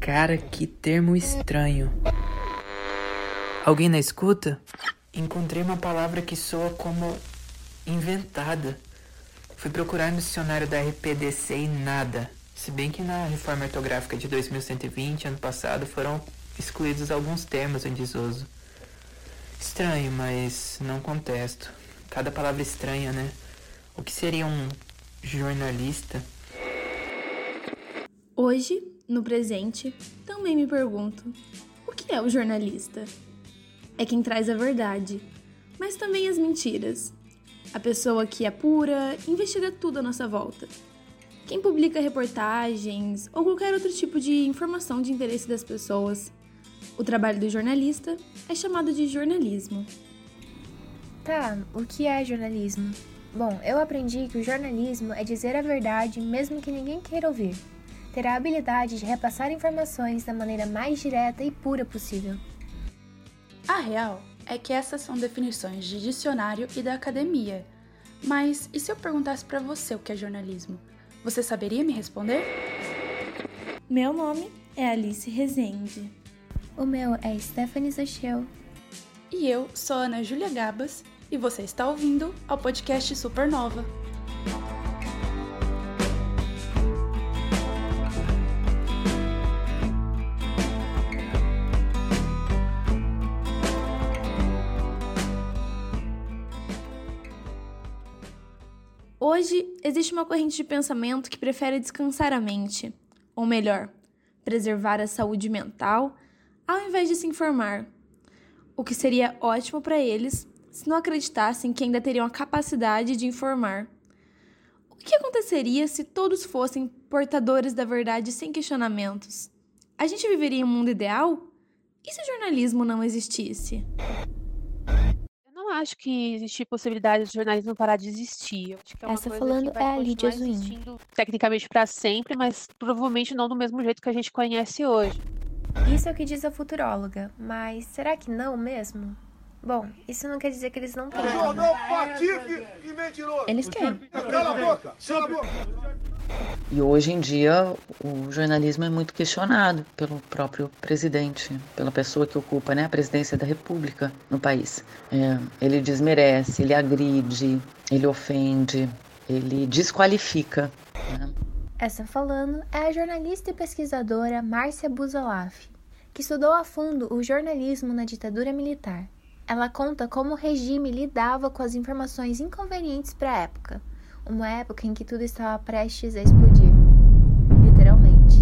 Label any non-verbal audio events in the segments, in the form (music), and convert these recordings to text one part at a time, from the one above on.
Cara, que termo estranho. Alguém na escuta? Encontrei uma palavra que soa como inventada. Fui procurar no dicionário da RPDC e nada. Se bem que na reforma ortográfica de 2120, ano passado, foram excluídos alguns termos em desuso. Estranho, mas não contesto. Cada palavra estranha, né? O que seria um jornalista? Hoje, no presente, também me pergunto: o que é o jornalista? É quem traz a verdade, mas também as mentiras. A pessoa que apura, investiga tudo à nossa volta. Quem publica reportagens ou qualquer outro tipo de informação de interesse das pessoas. O trabalho do jornalista é chamado de jornalismo. Tá, o que é jornalismo? Bom, eu aprendi que o jornalismo é dizer a verdade mesmo que ninguém queira ouvir. Ter a habilidade de repassar informações da maneira mais direta e pura possível. A real é que essas são definições de dicionário e da academia. Mas e se eu perguntasse para você o que é jornalismo? Você saberia me responder? Meu nome é Alice Rezende. O meu é Stephanie Zachel. E eu sou Ana Júlia Gabas e você está ouvindo ao podcast Supernova. Hoje existe uma corrente de pensamento que prefere descansar a mente, ou melhor, preservar a saúde mental, ao invés de se informar. O que seria ótimo para eles se não acreditassem que ainda teriam a capacidade de informar. O que aconteceria se todos fossem portadores da verdade sem questionamentos? A gente viveria em um mundo ideal? E se o jornalismo não existisse? Eu não acho que existe possibilidade do jornalismo parar de existir. É Essa falando é a Lídia Zuin. Tecnicamente para sempre, mas provavelmente não do mesmo jeito que a gente conhece hoje. Isso é o que diz a futuróloga, mas será que não mesmo? Bom, isso não quer dizer que eles não têm. Jornal patife e mentiroso. Eles têm. Cala a boca, cala a boca. E hoje em dia o jornalismo é muito questionado pelo próprio presidente, pela pessoa que ocupa né, a presidência da República no país. É, ele desmerece, ele agride, ele ofende, ele desqualifica. Né? Essa falando é a jornalista e pesquisadora Márcia Buzolaf, que estudou a fundo o jornalismo na ditadura militar. Ela conta como o regime lidava com as informações inconvenientes para a época, uma época em que tudo estava prestes a explodir, literalmente.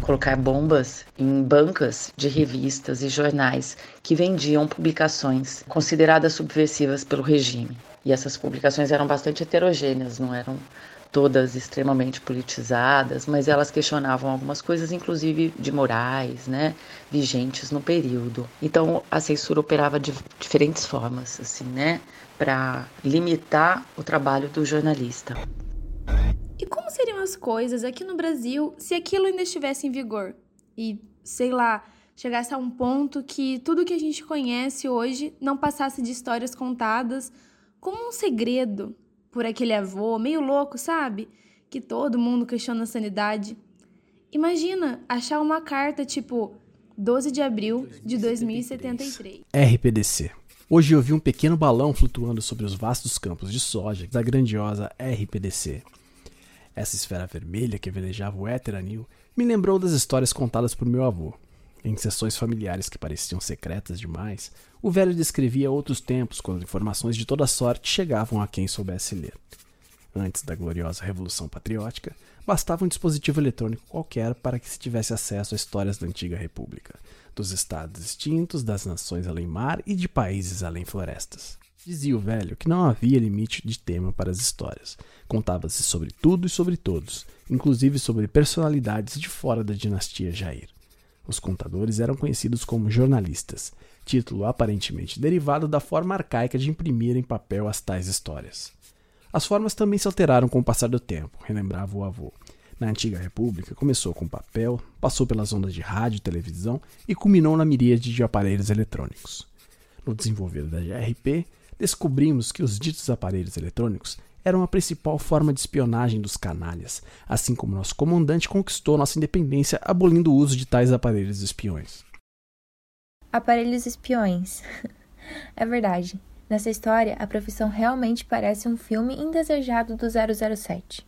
Colocar bombas em bancas de revistas e jornais que vendiam publicações consideradas subversivas pelo regime. E essas publicações eram bastante heterogêneas, não eram todas extremamente politizadas, mas elas questionavam algumas coisas, inclusive de morais, né, vigentes no período. Então a censura operava de diferentes formas, assim, né, para limitar o trabalho do jornalista. E como seriam as coisas aqui no Brasil se aquilo ainda estivesse em vigor? E, sei lá, chegasse a um ponto que tudo que a gente conhece hoje não passasse de histórias contadas como um segredo, por aquele avô meio louco, sabe? Que todo mundo questiona a sanidade. Imagina achar uma carta tipo 12 de abril de 2073. RPDC. Hoje eu vi um pequeno balão flutuando sobre os vastos campos de soja da grandiosa RPDC. Essa esfera vermelha que velejava o éter anil me lembrou das histórias contadas por meu avô. Em sessões familiares que pareciam secretas demais, o velho descrevia outros tempos quando informações de toda sorte chegavam a quem soubesse ler. Antes da gloriosa Revolução Patriótica, bastava um dispositivo eletrônico qualquer para que se tivesse acesso a histórias da antiga República, dos estados extintos, das nações além mar e de países além florestas. Dizia o velho que não havia limite de tema para as histórias. Contava-se sobre tudo e sobre todos, inclusive sobre personalidades de fora da dinastia Jair. Os contadores eram conhecidos como jornalistas, título aparentemente derivado da forma arcaica de imprimir em papel as tais histórias. As formas também se alteraram com o passar do tempo, relembrava o avô. Na antiga república, começou com papel, passou pelas ondas de rádio e televisão e culminou na miríade de aparelhos eletrônicos. No desenvolver da GRP, descobrimos que os ditos aparelhos eletrônicos eram a principal forma de espionagem dos canalhas, assim como nosso comandante conquistou nossa independência abolindo o uso de tais aparelhos espiões. Aparelhos espiões. (laughs) é verdade. Nessa história, a profissão realmente parece um filme indesejado do 007.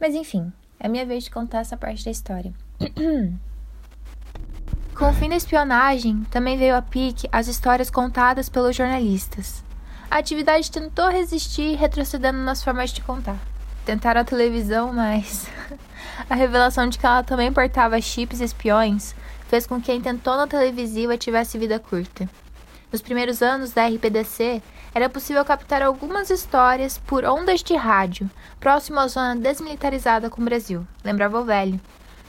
Mas enfim, é minha vez de contar essa parte da história. (clears throat) Com o fim da espionagem, também veio a pique as histórias contadas pelos jornalistas. A atividade tentou resistir, retrocedendo nas formas de contar. Tentaram a televisão, mas (laughs) a revelação de que ela também portava chips espiões fez com que a intentona televisiva tivesse vida curta. Nos primeiros anos da RPDC, era possível captar algumas histórias por ondas de rádio, próximo à zona desmilitarizada com o Brasil, lembrava o velho.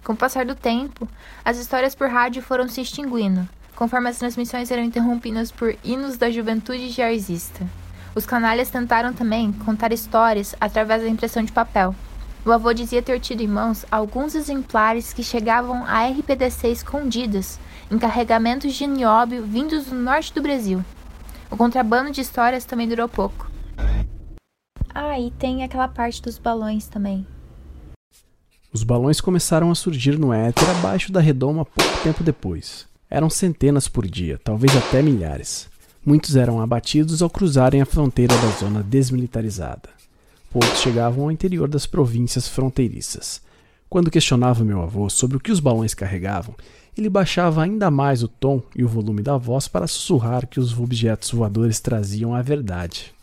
Com o passar do tempo, as histórias por rádio foram se extinguindo, conforme as transmissões eram interrompidas por hinos da juventude jazzista. Os canalhas tentaram também contar histórias através da impressão de papel. O avô dizia ter tido em mãos alguns exemplares que chegavam à RPDC escondidas, em carregamentos de nióbio vindos do norte do Brasil. O contrabando de histórias também durou pouco. Ah, e tem aquela parte dos balões também. Os balões começaram a surgir no éter abaixo da redoma pouco tempo depois. Eram centenas por dia, talvez até milhares. Muitos eram abatidos ao cruzarem a fronteira da zona desmilitarizada. Poucos chegavam ao interior das províncias fronteiriças. Quando questionava meu avô sobre o que os balões carregavam, ele baixava ainda mais o tom e o volume da voz para sussurrar que os objetos voadores traziam a verdade.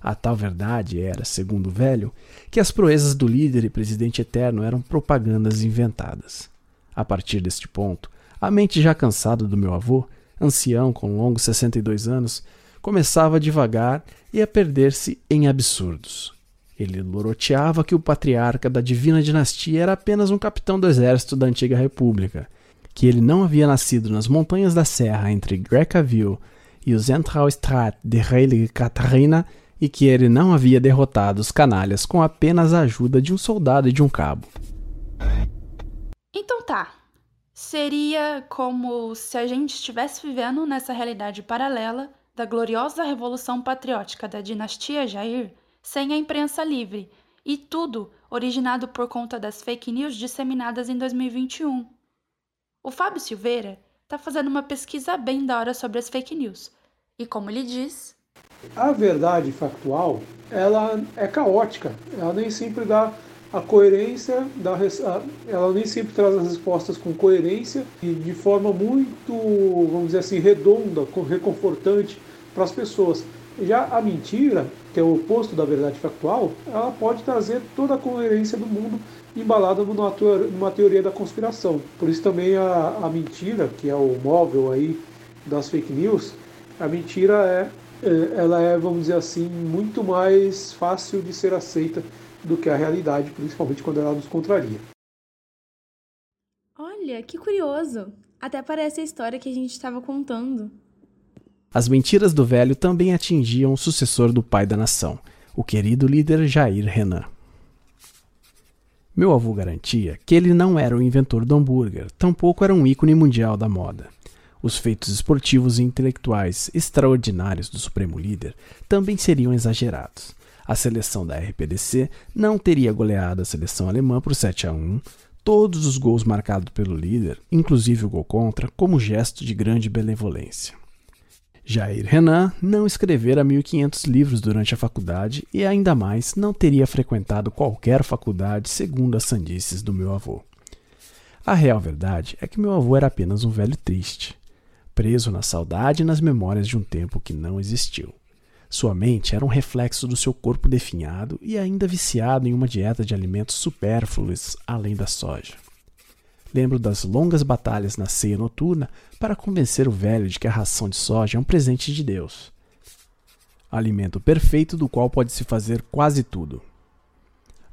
A tal verdade era, segundo o velho, que as proezas do líder e presidente eterno eram propagandas inventadas. A partir deste ponto, a mente já cansada do meu avô, ancião com longos 62 anos, começava devagar e a perder-se em absurdos. Ele loroteava que o patriarca da divina dinastia era apenas um capitão do exército da antiga república que ele não havia nascido nas montanhas da serra entre Grecaville e o Zentralstraat de Heilige Catarina e que ele não havia derrotado os canalhas com apenas a ajuda de um soldado e de um cabo. Então tá. Seria como se a gente estivesse vivendo nessa realidade paralela da gloriosa revolução patriótica da dinastia Jair sem a imprensa livre e tudo originado por conta das fake news disseminadas em 2021. O Fábio Silveira está fazendo uma pesquisa bem da hora sobre as fake news. E como ele diz. A verdade factual, ela é caótica. Ela nem sempre dá a coerência, da, ela nem sempre traz as respostas com coerência e de forma muito, vamos dizer assim, redonda, reconfortante para as pessoas. Já a mentira, que é o oposto da verdade factual, ela pode trazer toda a coerência do mundo embalada numa, teoria da conspiração. Por isso também a, a mentira, que é o móvel aí das fake news, a mentira é, é, ela é, vamos dizer assim, muito mais fácil de ser aceita do que a realidade, principalmente quando ela nos contraria. Olha, que curioso! Até parece a história que a gente estava contando. As mentiras do velho também atingiam o sucessor do pai da nação, o querido líder Jair Renan. Meu avô garantia que ele não era o inventor do hambúrguer, tampouco era um ícone mundial da moda. Os feitos esportivos e intelectuais extraordinários do Supremo Líder também seriam exagerados. A seleção da RPDC não teria goleado a seleção alemã por 7 a 1, todos os gols marcados pelo líder, inclusive o gol contra, como gesto de grande benevolência. Jair Renan não escrevera 1500 livros durante a faculdade e ainda mais não teria frequentado qualquer faculdade segundo as sandices do meu avô. A real verdade é que meu avô era apenas um velho triste, preso na saudade e nas memórias de um tempo que não existiu. Sua mente era um reflexo do seu corpo definhado e ainda viciado em uma dieta de alimentos supérfluos além da soja. Lembro das longas batalhas na ceia noturna para convencer o velho de que a ração de soja é um presente de Deus. Alimento perfeito do qual pode-se fazer quase tudo: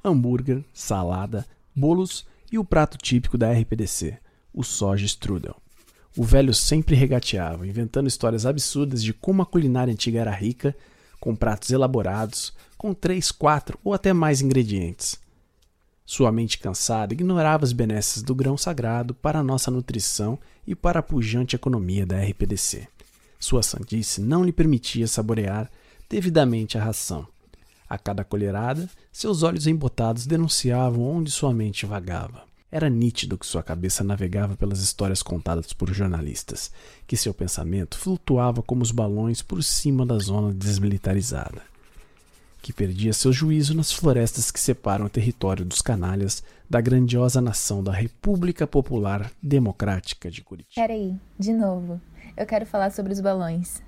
hambúrguer, salada, bolos e o prato típico da RPDC, o soja strudel. O velho sempre regateava, inventando histórias absurdas de como a culinária antiga era rica, com pratos elaborados, com três, quatro ou até mais ingredientes. Sua mente cansada ignorava as benesses do grão sagrado para a nossa nutrição e para a pujante economia da RPDC. Sua sandice não lhe permitia saborear devidamente a ração. A cada colherada, seus olhos embotados denunciavam onde sua mente vagava. Era nítido que sua cabeça navegava pelas histórias contadas por jornalistas, que seu pensamento flutuava como os balões por cima da zona desmilitarizada, que perdia seu juízo nas florestas que separam o território dos canalhas da grandiosa nação da República Popular Democrática de Curitiba. Peraí, de novo. Eu quero falar sobre os balões.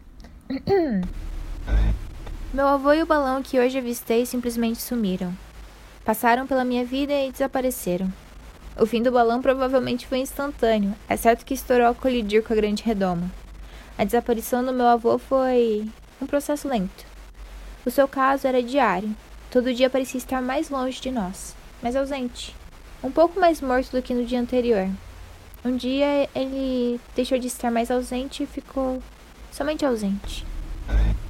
Meu avô e o balão que hoje avistei simplesmente sumiram. Passaram pela minha vida e desapareceram. O fim do balão provavelmente foi instantâneo, exceto que estourou ao colidir com a grande redoma. A desaparição do meu avô foi um processo lento. O seu caso era diário. Todo dia parecia estar mais longe de nós, mais ausente. Um pouco mais morto do que no dia anterior. Um dia ele deixou de estar mais ausente e ficou somente ausente.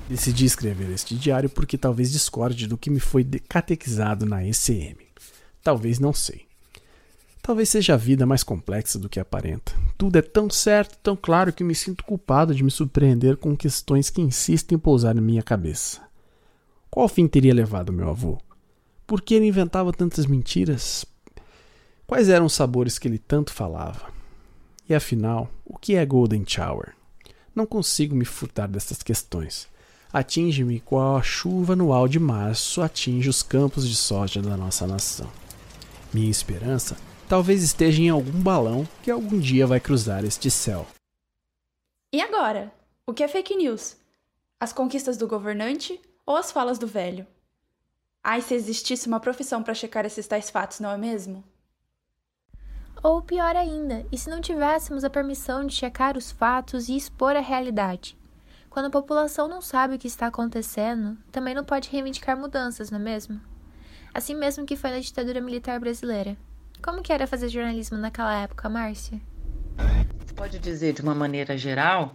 Decidi escrever este diário porque talvez discorde do que me foi catequizado na ECM. Talvez não sei. Talvez seja a vida mais complexa do que aparenta. Tudo é tão certo, tão claro que me sinto culpado de me surpreender com questões que insistem em pousar na minha cabeça. Qual fim teria levado meu avô? Por que ele inventava tantas mentiras? Quais eram os sabores que ele tanto falava? E afinal, o que é Golden Shower? Não consigo me furtar dessas questões. Atinge-me qual a chuva anual de março atinge os campos de soja da nossa nação. Minha esperança talvez esteja em algum balão que algum dia vai cruzar este céu. E agora? O que é fake news? As conquistas do governante ou as falas do velho? Ai, se existisse uma profissão para checar esses tais fatos, não é mesmo? Ou pior ainda, e se não tivéssemos a permissão de checar os fatos e expor a realidade? Quando a população não sabe o que está acontecendo, também não pode reivindicar mudanças, não é mesmo? Assim mesmo que foi na ditadura militar brasileira. Como que era fazer jornalismo naquela época, Márcia? Pode dizer de uma maneira geral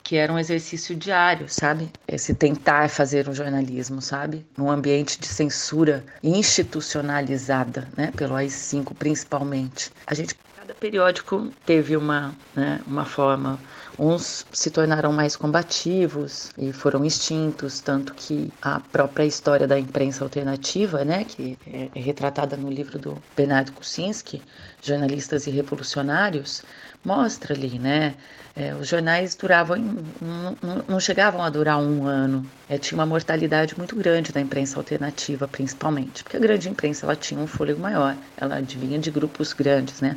que era um exercício diário, sabe? Esse tentar fazer um jornalismo, sabe? Num ambiente de censura institucionalizada, né? Pelo AI-5 principalmente. A gente, cada periódico teve uma, né, uma forma Uns se tornaram mais combativos e foram extintos, tanto que a própria história da imprensa alternativa, né, que é, é retratada no livro do Bernardo Kucinski, Jornalistas e Revolucionários, mostra ali, né, é, os jornais duravam, não, não, chegavam a durar um ano. É, tinha uma mortalidade muito grande da imprensa alternativa, principalmente, porque a grande imprensa ela tinha um fôlego maior, ela vinha de grupos grandes, né,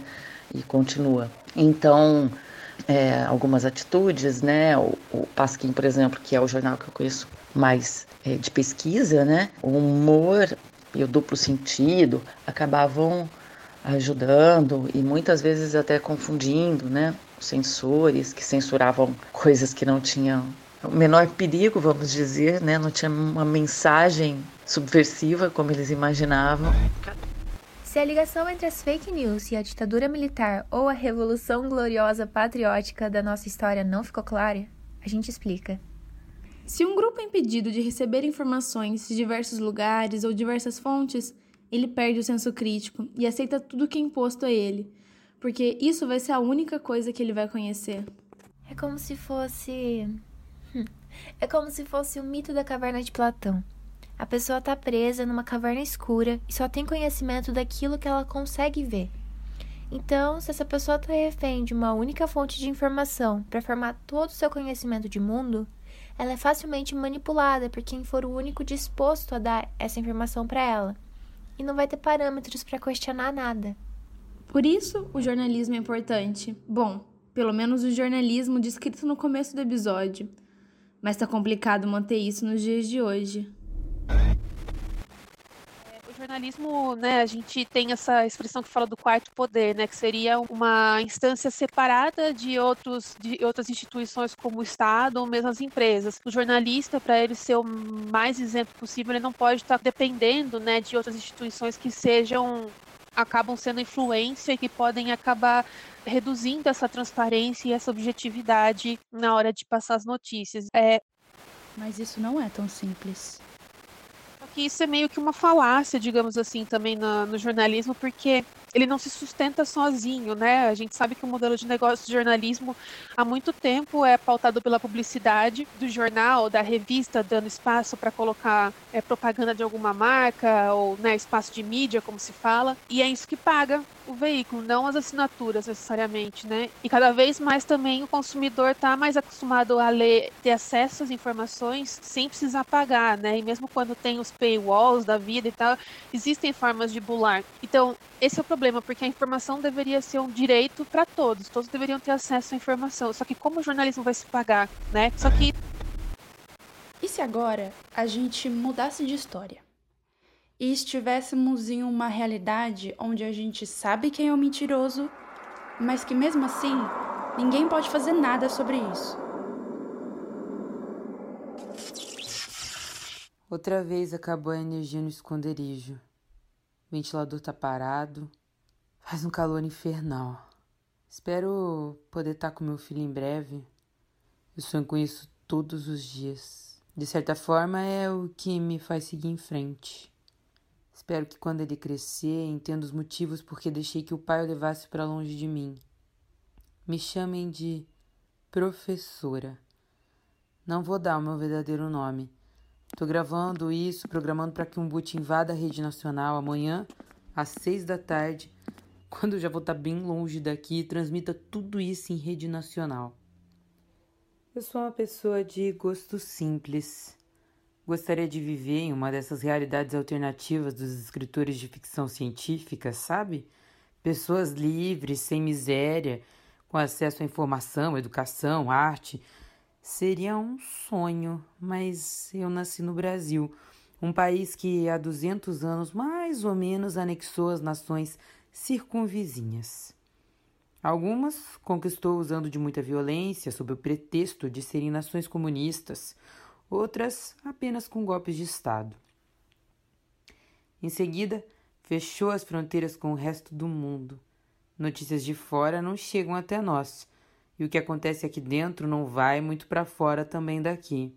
e continua. Então, é, algumas atitudes, né? O, o Pasquim, por exemplo, que é o jornal que eu conheço mais é, de pesquisa, né? O humor e o duplo sentido acabavam ajudando e muitas vezes até confundindo, né? Os que censuravam coisas que não tinham o menor perigo, vamos dizer, né? Não tinha uma mensagem subversiva como eles imaginavam. Se a ligação entre as fake news e a ditadura militar ou a revolução gloriosa patriótica da nossa história não ficou clara, a gente explica. Se um grupo é impedido de receber informações de diversos lugares ou diversas fontes, ele perde o senso crítico e aceita tudo que é imposto a ele, porque isso vai ser a única coisa que ele vai conhecer. É como se fosse. Hum, é como se fosse o mito da caverna de Platão. A pessoa está presa numa caverna escura e só tem conhecimento daquilo que ela consegue ver. Então, se essa pessoa está refém de uma única fonte de informação para formar todo o seu conhecimento de mundo, ela é facilmente manipulada por quem for o único disposto a dar essa informação para ela, e não vai ter parâmetros para questionar nada. Por isso, o jornalismo é importante. Bom, pelo menos o jornalismo descrito no começo do episódio. Mas está complicado manter isso nos dias de hoje jornalismo, né, a gente tem essa expressão que fala do quarto poder, né, que seria uma instância separada de outros de outras instituições como o Estado ou mesmo as empresas. O jornalista, para ele ser o mais isento possível, ele não pode estar dependendo, né, de outras instituições que sejam acabam sendo influência e que podem acabar reduzindo essa transparência e essa objetividade na hora de passar as notícias. É... Mas isso não é tão simples que isso é meio que uma falácia, digamos assim, também no, jornalismo, porque ele não se sustenta sozinho, né? A gente sabe que o modelo de negócio de jornalismo há muito tempo é pautado pela publicidade do jornal, da revista, dando espaço para colocar é, propaganda de alguma marca ou né, espaço de mídia, como se fala, e é isso que paga o veículo, não as assinaturas necessariamente, né? E cada vez mais também o consumidor está mais acostumado a ler, ter acesso às informações sem precisar pagar, né? E mesmo quando tem os paywalls da vida e tal, existem formas de bular. Então, esse é o problema, porque a informação deveria ser um direito para todos, todos deveriam ter acesso à informação. Só que como o jornalismo vai se pagar, né? Só que e se agora a gente mudasse de história? E estivéssemos em uma realidade onde a gente sabe quem é o mentiroso, mas que mesmo assim ninguém pode fazer nada sobre isso. Outra vez acabou a energia no esconderijo. O ventilador tá parado. Faz um calor infernal. Espero poder estar tá com meu filho em breve. Eu sonho com isso todos os dias. De certa forma, é o que me faz seguir em frente. Espero que quando ele crescer, entenda os motivos por que deixei que o pai o levasse para longe de mim. Me chamem de professora. Não vou dar o meu verdadeiro nome. Estou gravando isso, programando para que um boot invada a rede nacional amanhã, às seis da tarde, quando já vou estar tá bem longe daqui e transmita tudo isso em rede nacional. Eu sou uma pessoa de gosto simples. Gostaria de viver em uma dessas realidades alternativas dos escritores de ficção científica, sabe? Pessoas livres, sem miséria, com acesso à informação, educação, arte. Seria um sonho, mas eu nasci no Brasil, um país que há 200 anos mais ou menos anexou as nações circunvizinhas. Algumas conquistou usando de muita violência sob o pretexto de serem nações comunistas outras apenas com golpes de Estado. Em seguida, fechou as fronteiras com o resto do mundo. Notícias de fora não chegam até nós, e o que acontece aqui dentro não vai muito para fora também daqui.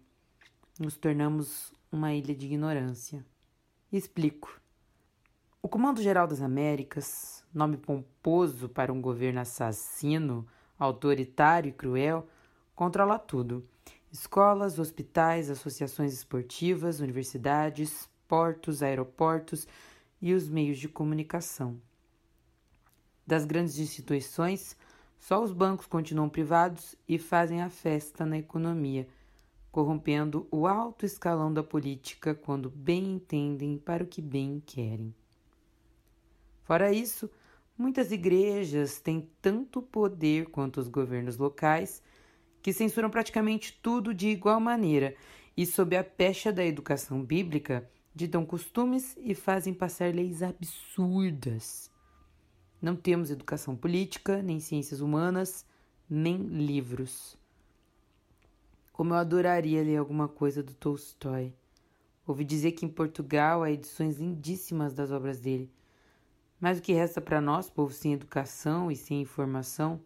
Nos tornamos uma ilha de ignorância. Explico. O Comando Geral das Américas, nome pomposo para um governo assassino, autoritário e cruel, controla tudo Escolas, hospitais, associações esportivas, universidades, portos, aeroportos e os meios de comunicação. Das grandes instituições, só os bancos continuam privados e fazem a festa na economia, corrompendo o alto escalão da política quando bem entendem para o que bem querem. Fora isso, muitas igrejas têm tanto poder quanto os governos locais que censuram praticamente tudo de igual maneira e, sob a pecha da educação bíblica, ditam costumes e fazem passar leis absurdas. Não temos educação política, nem ciências humanas, nem livros. Como eu adoraria ler alguma coisa do Tolstói. Ouvi dizer que em Portugal há edições lindíssimas das obras dele. Mas o que resta para nós, povo sem educação e sem informação,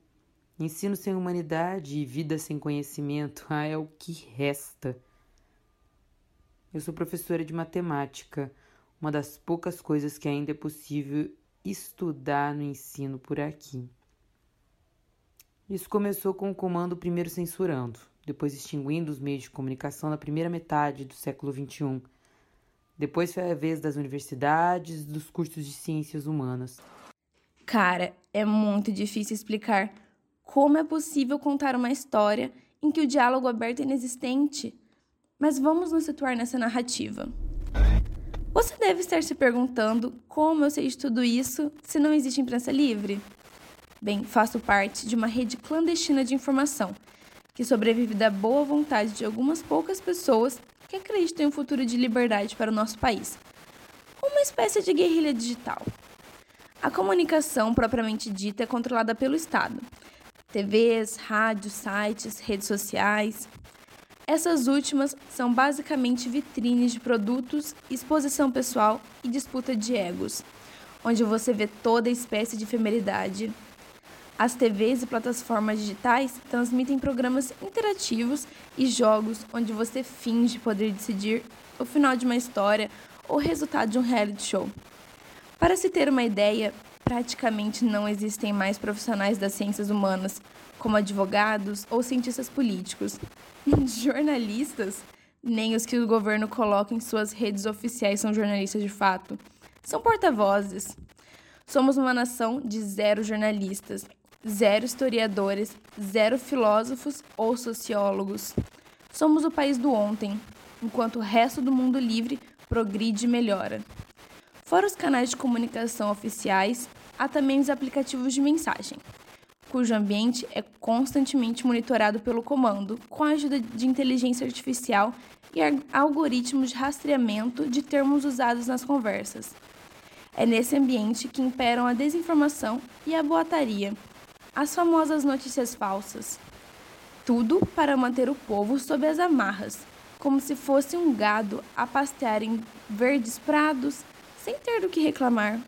Ensino sem humanidade e vida sem conhecimento, ah, é o que resta. Eu sou professora de matemática, uma das poucas coisas que ainda é possível estudar no ensino por aqui. Isso começou com o comando primeiro censurando, depois extinguindo os meios de comunicação na primeira metade do século XXI. Depois foi a vez das universidades dos cursos de ciências humanas. Cara, é muito difícil explicar como é possível contar uma história em que o diálogo aberto é inexistente? Mas vamos nos situar nessa narrativa. Você deve estar se perguntando como eu sei de tudo isso se não existe imprensa livre? Bem, faço parte de uma rede clandestina de informação que sobrevive da boa vontade de algumas poucas pessoas que acreditam em um futuro de liberdade para o nosso país. Uma espécie de guerrilha digital. A comunicação propriamente dita é controlada pelo Estado, TVs, rádios, sites, redes sociais. Essas últimas são basicamente vitrines de produtos, exposição pessoal e disputa de egos, onde você vê toda espécie de efemeridade. As TVs e plataformas digitais transmitem programas interativos e jogos onde você finge poder decidir o final de uma história ou o resultado de um reality show. Para se ter uma ideia, praticamente não existem mais profissionais das ciências humanas, como advogados ou cientistas políticos. (laughs) Jornalistas, nem os que o governo coloca em suas redes oficiais são jornalistas de fato. São porta-vozes. Somos uma nação de zero jornalistas, zero historiadores, zero filósofos ou sociólogos. Somos o país do ontem, enquanto o resto do mundo livre progride e melhora. Fora os canais de comunicação oficiais, há também os aplicativos de mensagem, cujo ambiente é constantemente monitorado pelo comando, com a ajuda de inteligência artificial e algoritmos de rastreamento de termos usados nas conversas. É nesse ambiente que imperam a desinformação e a boataria, as famosas notícias falsas. Tudo para manter o povo sob as amarras, como se fosse um gado a pastear em verdes prados, sem ter do que reclamar.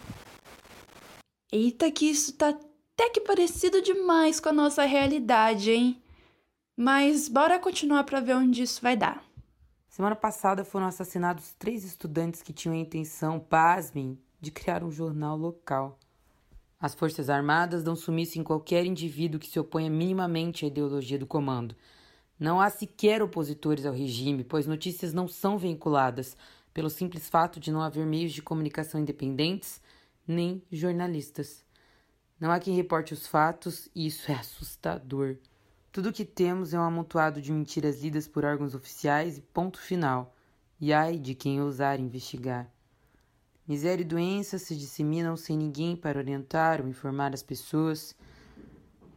Eita, que isso tá até que parecido demais com a nossa realidade, hein? Mas bora continuar para ver onde isso vai dar. Semana passada foram assassinados três estudantes que tinham a intenção, pasmem, de criar um jornal local. As Forças Armadas dão sumiço em qualquer indivíduo que se oponha minimamente à ideologia do comando. Não há sequer opositores ao regime, pois notícias não são veiculadas, pelo simples fato de não haver meios de comunicação independentes nem jornalistas. Não há quem reporte os fatos e isso é assustador. Tudo o que temos é um amontoado de mentiras lidas por órgãos oficiais e ponto final. E ai de quem ousar investigar. Miséria e doença se disseminam sem ninguém para orientar ou informar as pessoas.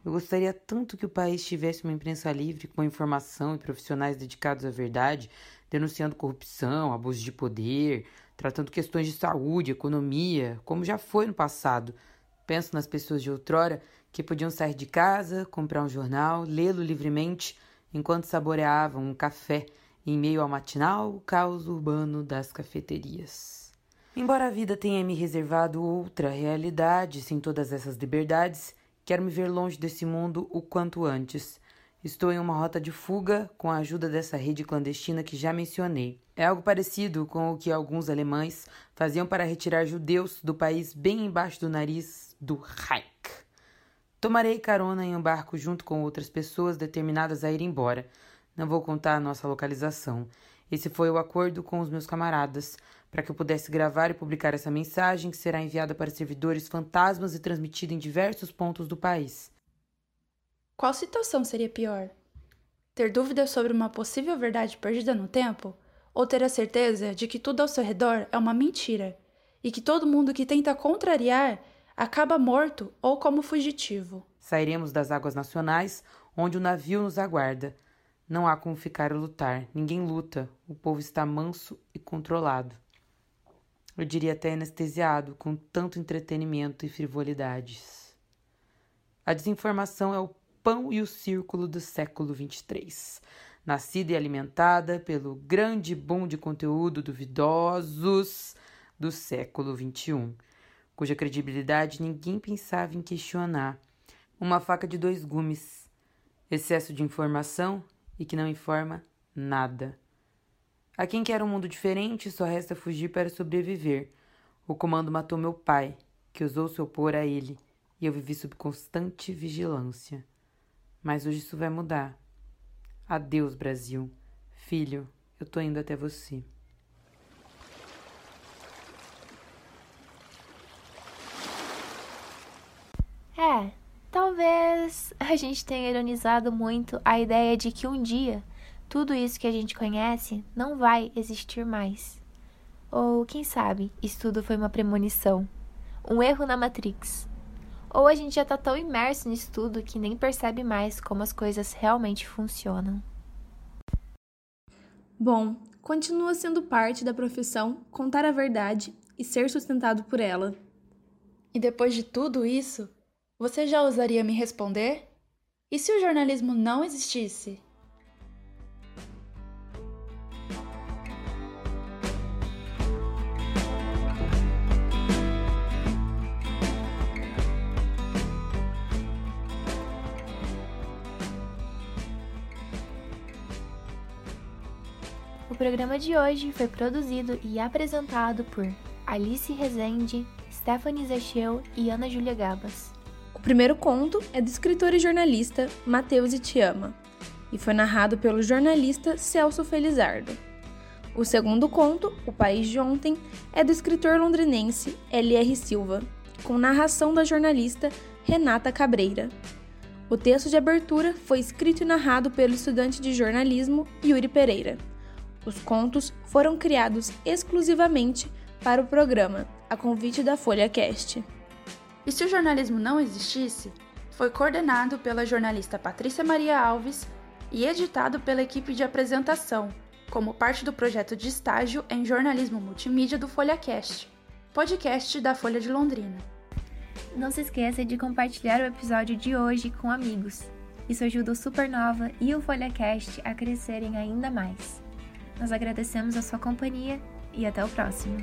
Eu gostaria tanto que o país tivesse uma imprensa livre com informação e profissionais dedicados à verdade, denunciando corrupção, abuso de poder, tratando questões de saúde, economia, como já foi no passado. Penso nas pessoas de outrora que podiam sair de casa, comprar um jornal, lê-lo livremente enquanto saboreavam um café em meio ao matinal caos urbano das cafeterias. Embora a vida tenha me reservado outra realidade sem todas essas liberdades, quero me ver longe desse mundo o quanto antes. Estou em uma rota de fuga com a ajuda dessa rede clandestina que já mencionei. É algo parecido com o que alguns alemães faziam para retirar judeus do país bem embaixo do nariz do Reich. Tomarei carona em um barco junto com outras pessoas determinadas a ir embora. Não vou contar a nossa localização. Esse foi o acordo com os meus camaradas para que eu pudesse gravar e publicar essa mensagem que será enviada para servidores fantasmas e transmitida em diversos pontos do país. Qual situação seria pior? Ter dúvidas sobre uma possível verdade perdida no tempo? Ou ter a certeza de que tudo ao seu redor é uma mentira e que todo mundo que tenta contrariar acaba morto ou como fugitivo? Sairemos das águas nacionais, onde o navio nos aguarda. Não há como ficar a lutar, ninguém luta, o povo está manso e controlado eu diria até anestesiado com tanto entretenimento e frivolidades. A desinformação é o pão e o círculo do século XXIII, nascida e alimentada pelo grande boom de conteúdo duvidosos do século XXI, cuja credibilidade ninguém pensava em questionar. Uma faca de dois gumes, excesso de informação e que não informa nada. A quem quer um mundo diferente, só resta fugir para sobreviver. O comando matou meu pai, que ousou se opor a ele, e eu vivi sob constante vigilância. Mas hoje isso vai mudar. Adeus, Brasil. Filho, eu tô indo até você. É, talvez a gente tenha ironizado muito a ideia de que um dia tudo isso que a gente conhece não vai existir mais. Ou, quem sabe, isso tudo foi uma premonição, um erro na Matrix. Ou a gente já tá tão imerso nisso tudo que nem percebe mais como as coisas realmente funcionam. Bom, continua sendo parte da profissão contar a verdade e ser sustentado por ela. E depois de tudo isso, você já ousaria me responder? E se o jornalismo não existisse? Programa de hoje foi produzido e apresentado por Alice Rezende, Stephanie Zecheu e Ana Júlia Gabas. O primeiro conto é do escritor e jornalista Matheus Itiama e foi narrado pelo jornalista Celso Felizardo. O segundo conto, O País de Ontem, é do escritor londrinense L.R. Silva, com narração da jornalista Renata Cabreira. O texto de abertura foi escrito e narrado pelo estudante de jornalismo Yuri Pereira. Os contos foram criados exclusivamente para o programa, a convite da Folha Cast. E se o jornalismo não existisse, foi coordenado pela jornalista Patrícia Maria Alves e editado pela equipe de apresentação, como parte do projeto de estágio em jornalismo multimídia do FolhaCast, podcast da Folha de Londrina. Não se esqueça de compartilhar o episódio de hoje com amigos. Isso ajuda o Supernova e o FolhaCast a crescerem ainda mais. Nós agradecemos a sua companhia e até o próximo.